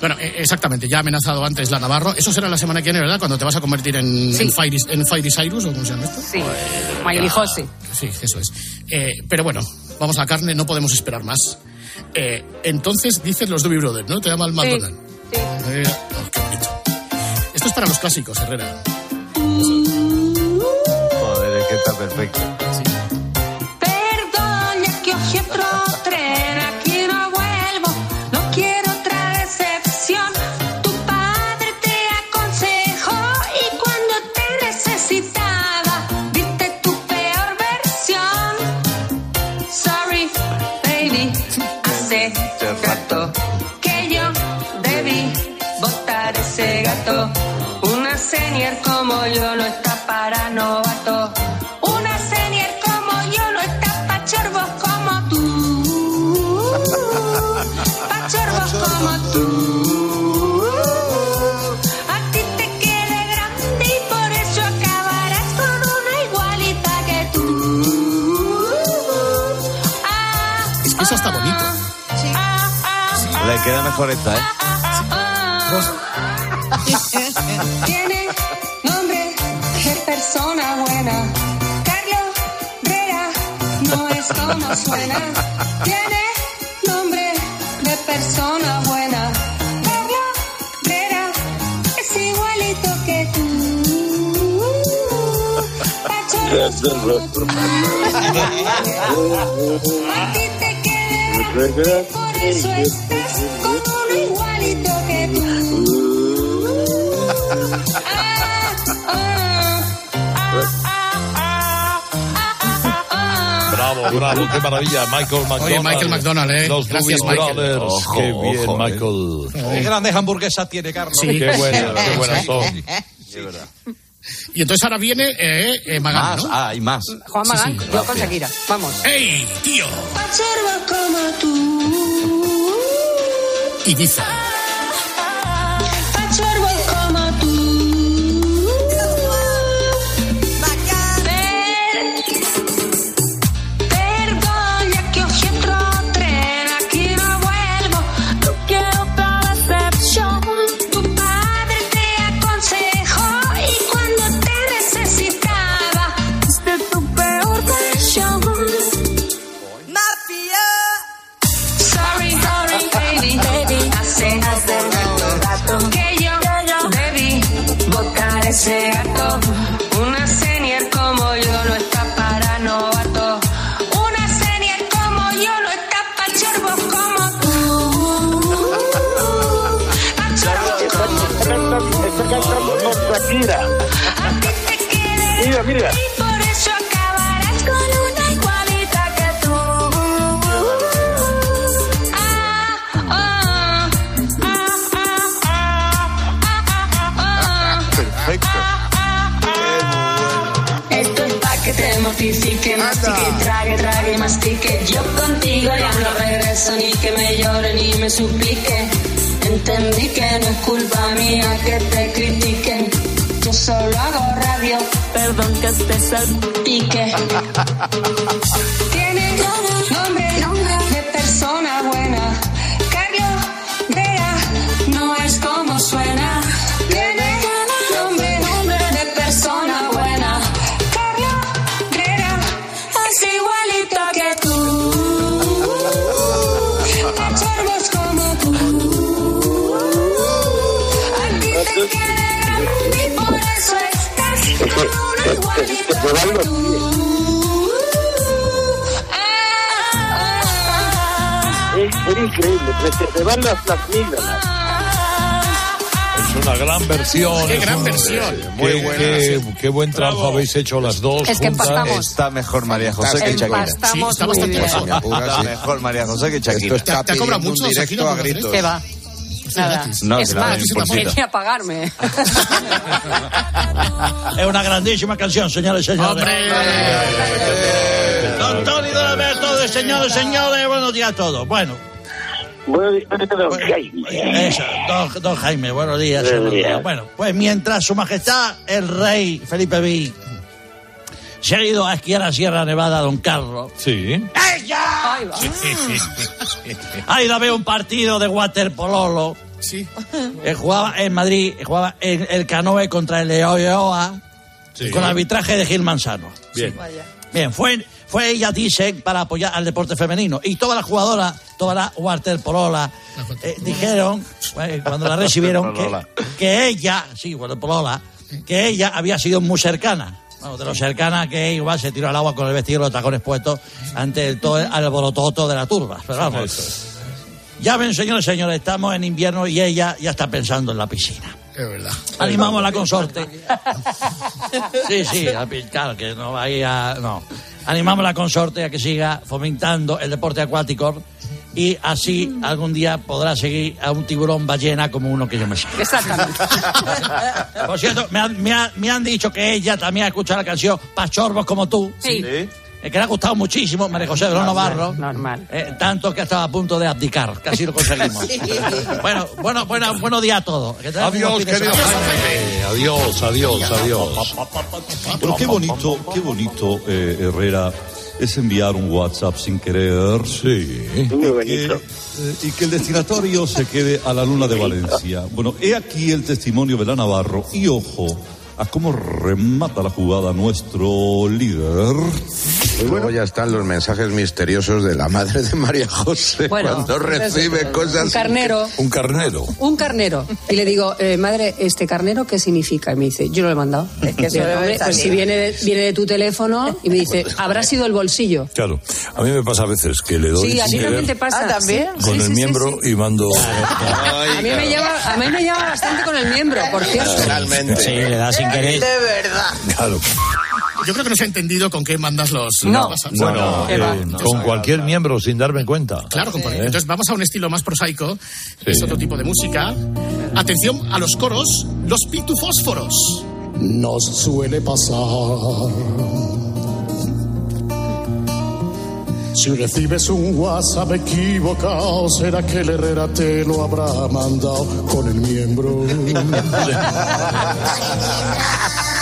Bueno, eh, exactamente, ya ha amenazado antes la Navarro. Eso será la semana que viene, ¿verdad? Cuando te vas a convertir en, Sí. en, Fairy, en Fairy Cyrus, o cómo se llama esto. Sí, Miley José. Sí, eso es. Eh, pero bueno, vamos a la carne, no podemos esperar más. Eh, entonces dices los Doobie Brothers, ¿no? Te llama el McDonald's. Eh, oh, qué bonito. Esto es para los clásicos, Herrera. Joder, es que está perfecto. Como yo no está para novato. Una senior como yo no está pa' chorbos como tú. Pa' chorbos como tú. A ti te queda grande y por eso acabarás con una igualita que tú. Ah, Es que eso está bonito. Le queda mejor esta, ¿eh? como suena. Tiene nombre de persona buena. Carlos Herrera es igualito que tú. Tú. A ti te queda grande, por eso estás con uno igualito que tú. Bravo, bravo, qué maravilla. Michael McDonald. Oye, Michael McDonald, ¿eh? Los Gracias, Michael. Brothers. Ojo, qué bien, ojo, eh. Michael. Qué grandes hamburguesas tiene, Carlos. Sí. Qué buenas, qué buenas son. Y entonces ahora viene eh, eh, Magán, Más, ¿no? ah, hay más. Juan Sí, Magán, sí, yo con. Shakira. Vamos. ¡Ey, tío! Pachorros como tú. Ibiza. Suplique. Entendí que no es culpa mía que te critiquen. Yo solo hago radio, perdón que te salpique. Tiene Es, increíble, te van las, las una gran versión. Qué gran versión. eh, Muy qué, buena, qué- qué buen trabajo habéis hecho las dos. Es que juntas. empastamos. Está mejor María José que Shakira. Empastamos Sí, está muy bastante bien. mejor. Está mejor María José que Shakira. Esto está ¿Te pidiendo mucho, un directo a gritos. ¿Qué va? Nada. No, es la más, quería pagarme. Es una grandísima canción, señores y señores. Don Tony Don Alberto, señores y señores, buenos días a todos. Bueno, Bueno, don Jaime. eso, don, don Jaime, buenos días. Buenos buenos días. días. Bueno, pues mientras su majestad, el rey Felipe V, se ha ido a esquiar a Sierra Nevada, don Carlos. Sí. Ahí va. Ha ido a ver un partido de waterpolo. Sí. Eh, jugaba en Madrid, jugaba en el Canoe contra el Leoa, Sí. con arbitraje de Gil Manzano. Bien. Bien, fue, fue ella, dicen, para apoyar al deporte femenino. Y todas las jugadoras, todas las waterpololas, eh, dijeron, cuando la recibieron, que, que ella, sí, waterpolola, que ella había sido muy cercana. Bueno, de lo cercana que igual se tiró al agua con el vestido y los tacones puestos ante el, todo el alborototo de la turba. Pero vamos. Ya ven, señores y señores, estamos en invierno y ella ya está pensando en la piscina. Es verdad. Animamos a la consorte. Sí, sí, a claro, que no vaya. No. Animamos a la consorte a que siga fomentando el deporte acuático y así algún día podrá seguir a un tiburón ballena como uno que yo me sé. Exactamente. Por cierto, me han, me ha- me han dicho que ella también ha escuchado la canción Pachorros como tú. Sí. Eh, que le ha gustado muchísimo, María José de los Navarro. Normal. Eh, tanto que estaba a punto de abdicar. Casi lo conseguimos. bueno, bueno, bueno, buenos días a todos. Que Adiós, querido. Jaime. Adiós, adiós, adiós. Pero qué bonito, qué bonito, eh, Herrera, es enviar un WhatsApp sin querer. Sí. Muy Y que, bonito. eh, y que el destinatario se quede a la luna de Valencia. Bueno, he aquí el testimonio de la Navarro y ojo a cómo remata la jugada nuestro líder. Luego ya están los mensajes misteriosos de la madre de María José Bueno, cuando recibe cosas. Un carnero. Un carnero. Un carnero. Y le digo, eh, madre, ¿este carnero qué significa? Y me dice, yo no lo he mandado. Es que eso "Hombre, pues salir". si viene de, viene de tu teléfono y me dice, habrá sido el bolsillo. Claro. A mí me pasa a veces que le doy Sí, a ti también te pasa. Ah, ¿también? Con sí, el sí, miembro sí, y mando. A mí, me lleva, a mí me lleva bastante con el miembro, por cierto. Realmente. Sí, le da sin querer. De verdad. Claro. Yo creo que no se ha entendido con qué mandas los. No. los. Bueno, eh, con cualquier miembro sin darme cuenta. Claro, con cualquier- entonces vamos a un estilo más prosaico, Sí. es otro tipo de música. Atención a los coros, los pitufósforos. Nos suele pasar. Si recibes un WhatsApp equivocado, será que el Herrera te lo habrá mandado con el miembro.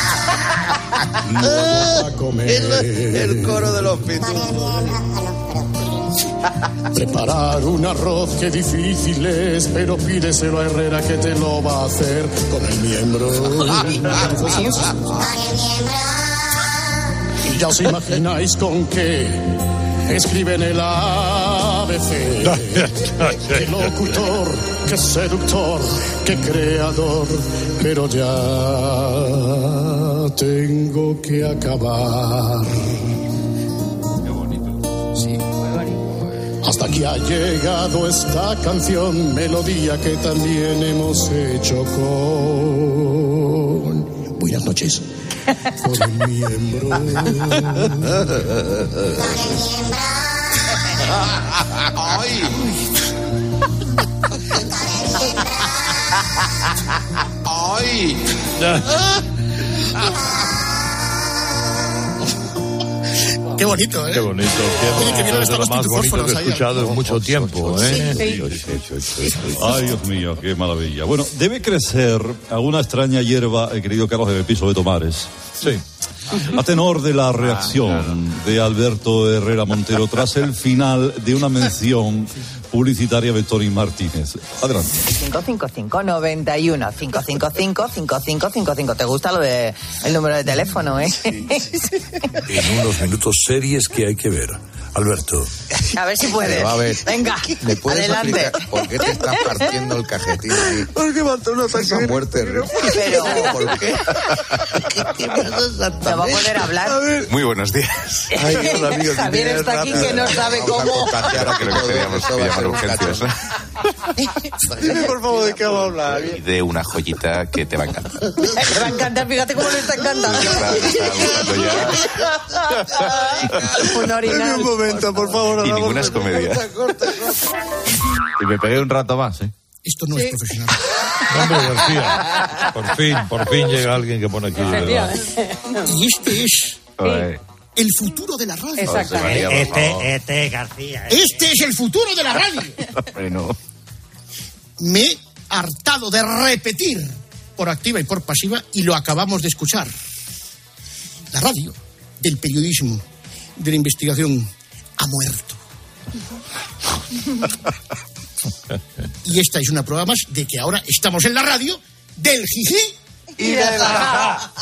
Vamos a comer. El, el coro de los pitufos. Preparar un arroz que difícil es, pero pídeselo a Herrera que te lo va a hacer con el miembro. Y ya os imagináis con qué escriben el ABC. Qué locutor, qué seductor, qué creador, pero ya tengo que acabar. Hasta aquí ha llegado esta canción, melodía que también hemos hecho con Buenas noches. Por el miembro. ¡Ay! Qué bonito, ¿eh? Qué bonito, qué Oye, que vienen bonito. Es lo más bonito que he escuchado en mucho tiempo, ¿eh? Ay, Dios mío, qué maravilla. Bueno, debe crecer alguna extraña hierba, el querido Carlos de Piso de Tomares. Sí. A tenor de la reacción de Alberto Herrera Montero tras el final de una mención publicitaria de Tony Martínez. Adelante. 555 91 555 5555. ¿Te gusta lo de el número de teléfono, eh? En unos minutos series que hay que ver. Alberto. A ver si puedes. A ver, Venga, ¿Me puedes adelante. explicar por qué te estás partiendo el cajetín ahí? Porque mató una Esa muerte. Pero- ¿Por qué? ¿Te va a poder hablar? Muy buenos días. Ay, hola, amigos, Javier está aquí que no sabe a cómo. que teníamos a llamar un urgencias. Dime, por favor, ¿de qué vamos a hablar? Y de una joyita que te va a encantar. Te va a encantar, fíjate cómo le está encantando. Un orinal. un momento, por favor. Y ninguna es comedia. Y me pegué un rato más, ¿eh? Esto no es profesional. Hombre, García. Por fin, por fin llega alguien que pone aquí. Y este es Ay. El futuro de la radio. Exactamente. Este, este, García. Este es el futuro de la radio. Bueno. Me he hartado de repetir por activa y por pasiva y lo acabamos de escuchar. La radio del periodismo, de la investigación, ha muerto. Y esta es una prueba más de que ahora estamos en la radio del jiji Y de la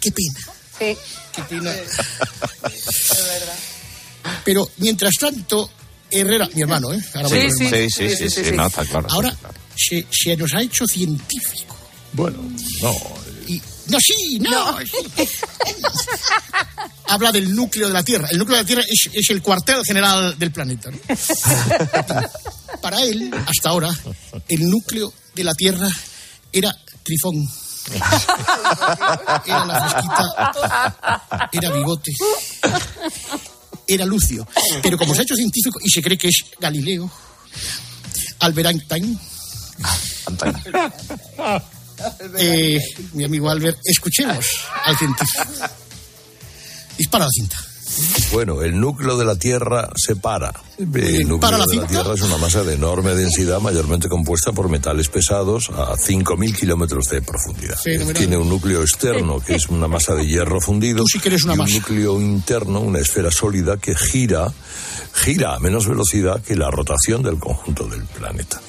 Qué pena. Sí. Pero mientras tanto, Herrera, mi hermano, ¿eh? Ahora voy Sí, sí, hermano. sí, sí, sí, no, está claro. Ahora se, se nos ha hecho científico. Bueno, no. Y, no, sí, no. Habla del núcleo de la Tierra. El núcleo de la Tierra es, es el cuartel general del planeta. ¿no? Para él, hasta ahora, el núcleo de la Tierra era Trifón. Era la fresquita, era Bigote, era Lucio. Pero como se ha hecho científico y se cree que es Galileo, Albert Einstein, eh, mi amigo Albert, escuchemos al científico. Dispara la cinta. Bueno, el núcleo de la Tierra se para. El núcleo ¿Para la de la? Tierra es una masa de enorme densidad, mayormente compuesta por metales pesados a 5.000 kilómetros de profundidad. Tiene un núcleo externo, que es una masa de hierro fundido, una y un masa. núcleo interno, una esfera sólida que gira, gira a menos velocidad que la rotación del conjunto del planeta.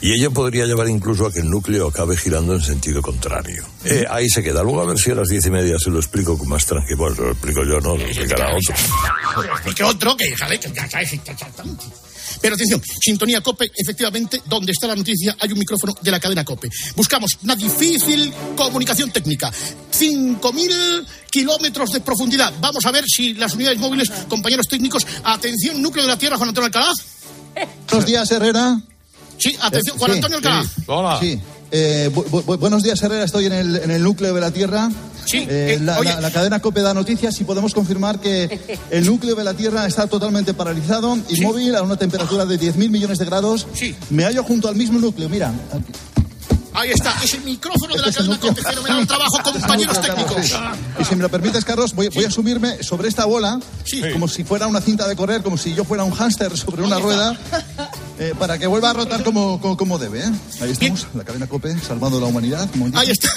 Y ello podría llevar incluso a que el núcleo acabe girando en sentido contrario. Eh, ahí se queda. Luego a ver si a las diez y media se lo explico con más tranquilidad. Bueno, se lo explico yo, no, lo explicará otro. Y que otro, que ya, que ya sabes, exactamente. Pero atención, sintonía COPE, efectivamente, donde está la noticia hay un micrófono de la cadena COPE. Buscamos una difícil comunicación técnica. 5.000 kilómetros de profundidad. Vamos a ver si las unidades móviles, compañeros técnicos, atención, núcleo de la Tierra, Juan Antonio Alcalá. Buenos días, Herrera. Sí, atención, Juan Sí, Antonio Alcalá. Hola. Sí. Eh, bu- bu- buenos días, Herrera. Estoy en el, en el núcleo de la Tierra. Sí, Eh, eh, la, oye. la- la cadena COPE da noticias y podemos confirmar que el núcleo de la Tierra está totalmente paralizado, inmóvil, a una temperatura de 10.000 millones de grados. Me hallo junto al mismo núcleo, mira. Ahí está, es el micrófono de la cadena COPE. Fenomenal trabajo, compañeros técnicos. Y si me lo permites, Carlos, voy, voy a subirme sobre esta bola, como si fuera una cinta de correr, como si yo fuera un hámster sobre una rueda, eh, para que vuelva a rotar como, como, como debe. ¿eh? Ahí estamos, la cadena COPE, salvando la humanidad. Ahí está.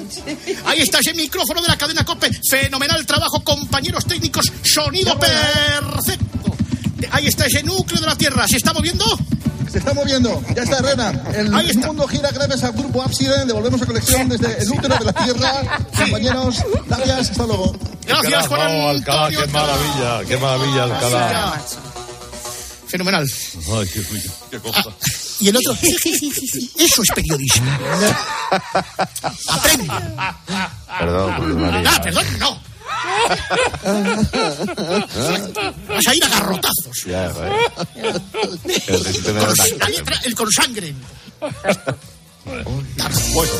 Ahí está ese micrófono de la cadena COPE. Fenomenal trabajo, compañeros técnicos. Sonido perfecto. Ahí está ese núcleo de la Tierra. ¿Se está moviendo? Se está moviendo, ya está Herrera. El mundo gira gracias al grupo Ábside. Devolvemos a colección desde el útero de la Tierra. Compañeros, gracias, hasta luego. Gracias, Juan Alcalá, qué maravilla, qué maravilla, Alcalá. Fenomenal. Ay, qué, qué- cosa. Y el otro, eso es periodismo. Aprende. Perdón, María. Ah, perdón, no. Vas a ir a garrotazos. Ya, La letra, el con sangre. Bueno,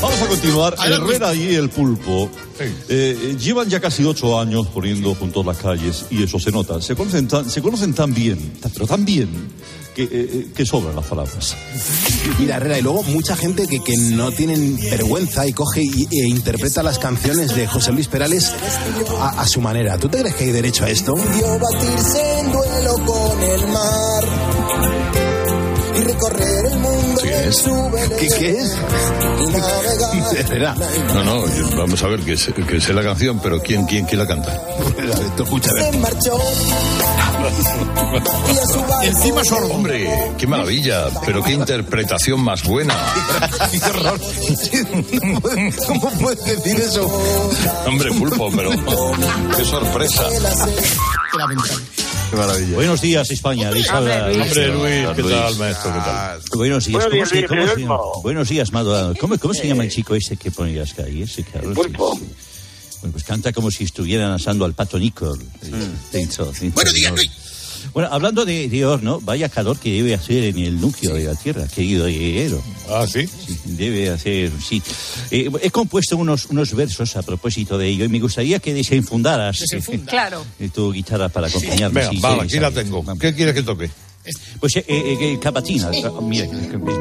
vamos a continuar. Herrera y el pulpo eh, llevan ya casi ocho años poniendo juntos las calles y eso se nota. Se conocen tan, se conocen tan bien, pero tan bien, que, eh, que sobran las palabras. Mira, Herrera, y luego mucha gente que, que no tienen vergüenza y coge y, e interpreta las canciones de José Luis Perales a, a su manera. ¿Tú te crees que hay derecho a esto? Batirse en duelo con el mar ¿Qué, qué es? Navegar. Herrera. No, no, vamos a ver que sé, que sé la canción, pero ¿quién, quién, quién la canta? Escucha, Se marchó Encima sordo. Hombre, qué maravilla, pero qué interpretación más buena. ¡Qué horror! ¿Cómo puedes decir eso? Hombre, pulpo, pero qué sorpresa. Qué maravilla. Buenos días, España. Les habla Hombre, Luis. Luis, ¿qué Luis. tal, maestro? ¿Qué tal? Buenos días. Buenos ¿Cómo días, se, Luis, cómo se-. Buenos días, Mado. ¿Cómo, cómo se llama el chico ese que pone las calles? Ese. Sí, sí. Bueno, pues canta como si estuvieran asando al pato Nicol. Dentro Buenos días, Luis. Bueno, hablando de, de horno, vaya calor que debe hacer en el núcleo de la Tierra, querido guerrero. Ah, ¿sí? Sí, debe hacer, sí. Eh, he compuesto unos, unos versos a propósito de ello y me gustaría que desenfundaras Desenfunda. Claro. eh, tu guitarra para acompañarme. Venga, sí, vale, sí, aquí la tengo. ¿Qué quieres que toque? Pues eh, eh, eh, Capatina, ah, mira,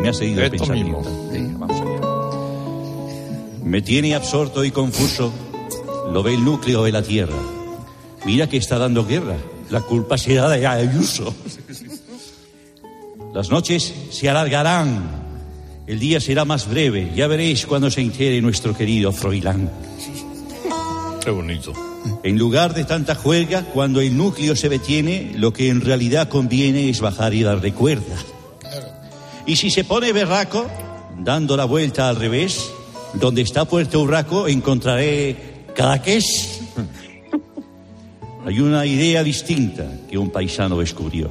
me ha seguido el pensamiento. Venga, vamos allá. Me tiene absorto y confuso, lo ve el núcleo de la Tierra. Mira que está dando guerra, la culpa será de Ayuso. Las noches se alargarán, el día será más breve, ya veréis cuando se entere nuestro querido Froilán. Qué bonito. En lugar de tanta juerga, cuando el núcleo se detiene, lo que en realidad conviene es bajar y dar recuerda. Y si se pone berraco, dando la vuelta al revés, donde está Puerto Urraco encontraré Cadaqués. Hay una idea distinta que un paisano descubrió.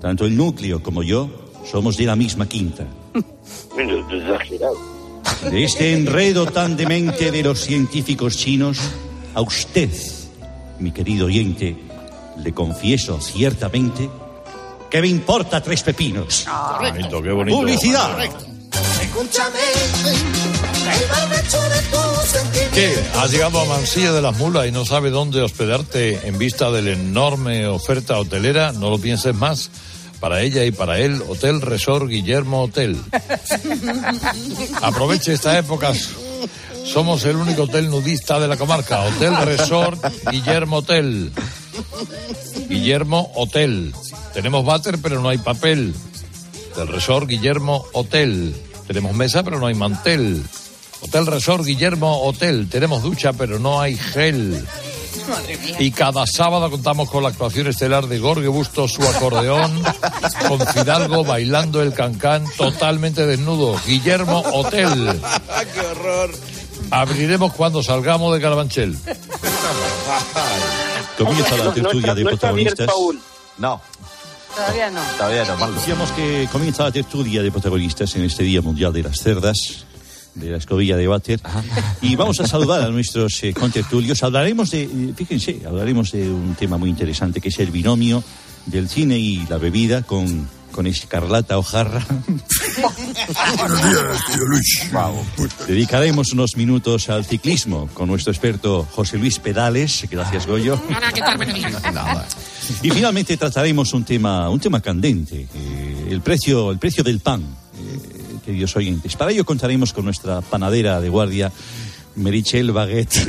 Tanto el núcleo como yo somos de la misma quinta. De este enredo tan demente de los científicos chinos, a usted, mi querido oyente, le confieso ciertamente que me importa tres pepinos. Qué bonito, qué bonito. Publicidad. Escúchame, ¿Qué? Has llegado a Mansilla de las Mulas y no sabes dónde hospedarte en vista de la enorme oferta hotelera. No lo pienses más. Para ella y para él, Hotel Resort Guillermo Hotel. Aproveche esta época. Somos el único hotel nudista de la comarca. Hotel Resort Guillermo Hotel. Guillermo Hotel. Tenemos váter, pero no hay papel. Del Resort Guillermo Hotel. Tenemos mesa, pero no hay mantel. Hotel Resort Guillermo Hotel. Tenemos ducha, pero no hay gel. Y cada sábado contamos con la actuación estelar de Gorge Busto, su acordeón, con Fidalgo bailando el cancán totalmente desnudo. Guillermo Hotel. ¡Qué horror! Abriremos cuando salgamos de Carabanchel. Comienza la tertulia de protagonistas. No, Todavía no. todavía no, Marlo. Decíamos que comienza la tertulia de protagonistas en este Día Mundial de las Cerdas, de la escobilla de váter. Y vamos a saludar a nuestros eh, contertulios. Hablaremos de, eh, fíjense, hablaremos de un tema muy interesante que es el binomio del cine y la bebida con, con Escarlata Ojarra. Buenos días, tío Luis. Dedicaremos unos minutos al ciclismo con nuestro experto José Luis Pedales. Gracias, Goyo. Y finalmente trataremos un tema, un tema candente, eh, el precio, el precio del pan, queridos oyentes. Para ello contaremos con nuestra panadera de guardia, Merichel Baguette.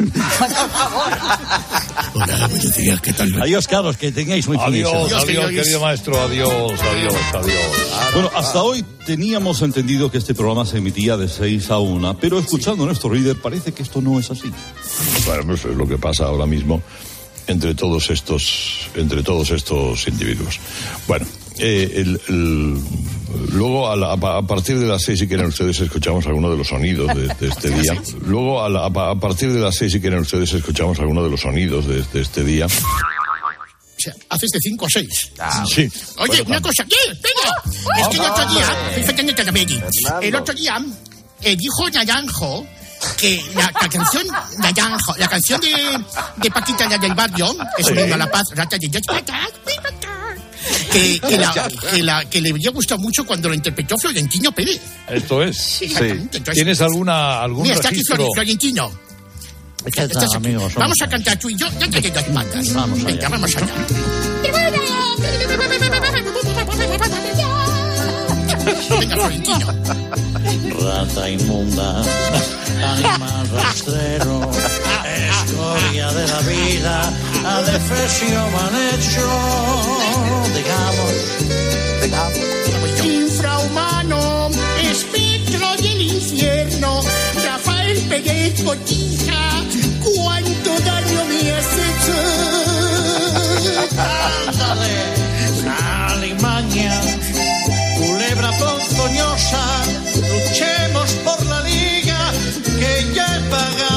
Hola, buenos días, ¿qué tal? Adiós, Carlos, que tengáis muy feliz. Adiós, Adiós, adiós, querido maestro. Adiós, adiós, adiós. Bueno, hasta hoy teníamos entendido que este programa se emitía de 6 a 1, pero escuchando a nuestro líder parece que esto no es así. Bueno, eso es lo que pasa ahora mismo entre todos estos, entre todos estos individuos. Bueno, eh, el- el- luego a, la- a pa- a partir de las seis, si quieren ustedes, escuchamos alguno de los sonidos de, de este día. Luego a, la- a pa- a partir de las seis, si quieren ustedes, escuchamos alguno de los sonidos de, de este día. O sea, haces de 5 a 6. Sí. Oye, una cosa, ¿qué? Venga. Es que el otro día, fíjate en el el otro día eh, dijo Naranjo que la, la canción Naranjo, la canción de, de Paquita la del barrio, es un himno a la paz, rata de dos patas, que, que la- que la- que le había gustado mucho cuando lo interpretó Florentino Pérez. Esto es. Sí, exactamente. Entonces- ¿Tienes alguna, algún Mira, está aquí registro? Florentino. ¿Qué Estás tal, aquí. amigos? Vamos a cantar tú y yo, ya te dos. Vamos allá. Venga, vamos allá. Venga, Florentino. Rata inmunda, animal rastrero, escoria de la vida, adefesio mal hecho. Digamos, digamos. Infrahumano, espectro del infierno, Rafael Pérez Cotija, cuánto daño me has hecho. Ándale, alimaña, culebra ponzoñosa, luchemos por la liga, que ya he pagado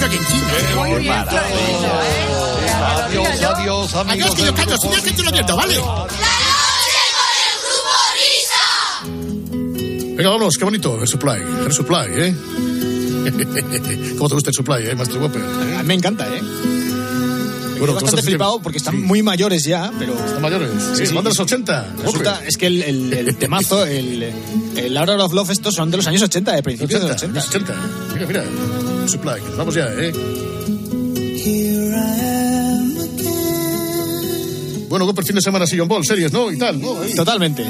Muy bien, Florentino, Adiós, adiós, amigos. Adiós, que yo del canto, grupo si no, que tú lo viendo, ¿vale? Venga, vámonos, qué bonito, el supply, el supply, ¿eh? ¿Cómo te gusta el supply, eh, Master Whopper? A mí me encanta, ¿eh? Bueno, bastante que- flipado porque están muy mayores ya, pero... ¿Están mayores? Sí, de los 80. Resulta, es que el, el- el temazo, el, el Hour of Love, estos son de los años 80, de principios de los 80. 80. Mira, mira, supply, que nos vamos ya, ¿eh? Bueno, Whopper, fin de semana, Sillon Ball, series, ¿no? Y tal, ¿no? Ahí. Totalmente.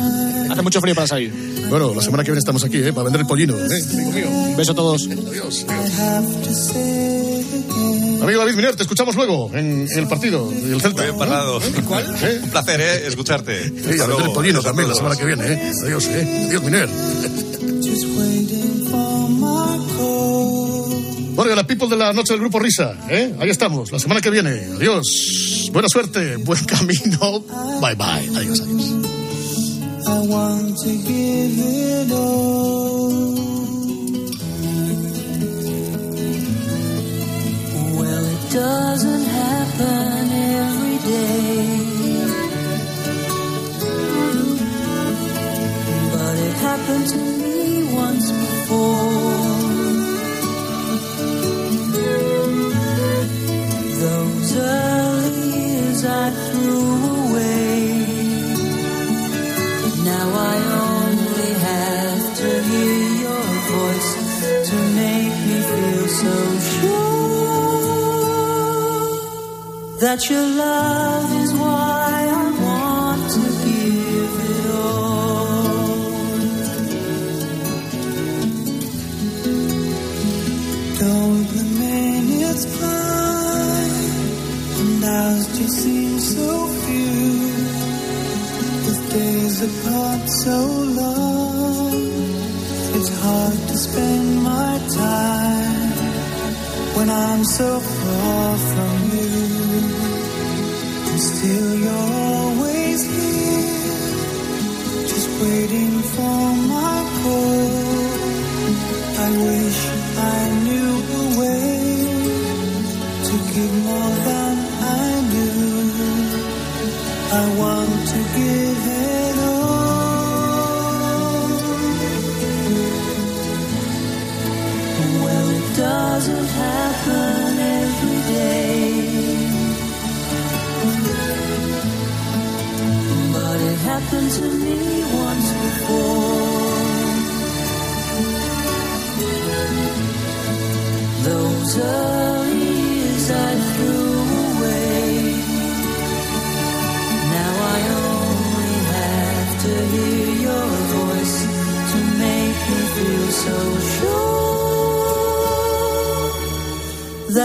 Hace mucho frío para salir. Bueno, la semana que viene estamos aquí, ¿eh? Para vender el pollino, ¿eh? Amigo mío. Un beso a todos. Adiós. Amigo David Miner, te escuchamos luego en, en el partido del Celta. Muy bien parado. ¿Cuál? ¿Eh? Un placer, ¿eh? Escucharte. Sí, a vender el pollino también la semana que viene, ¿eh? Adiós, ¿eh? Adiós, Miner. Bueno, la people de la noche del grupo Risa, ¿eh? Ahí estamos, la semana que viene. Adiós. Buena suerte, buen camino. Bye, bye. Adiós, adiós. I want to give it all. Well, it doesn't happen every day. But it happened to me once before. That your love is why so long. It's hard to spend my time when I'm so far from you. And still you're always here, just waiting for my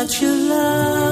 that you love.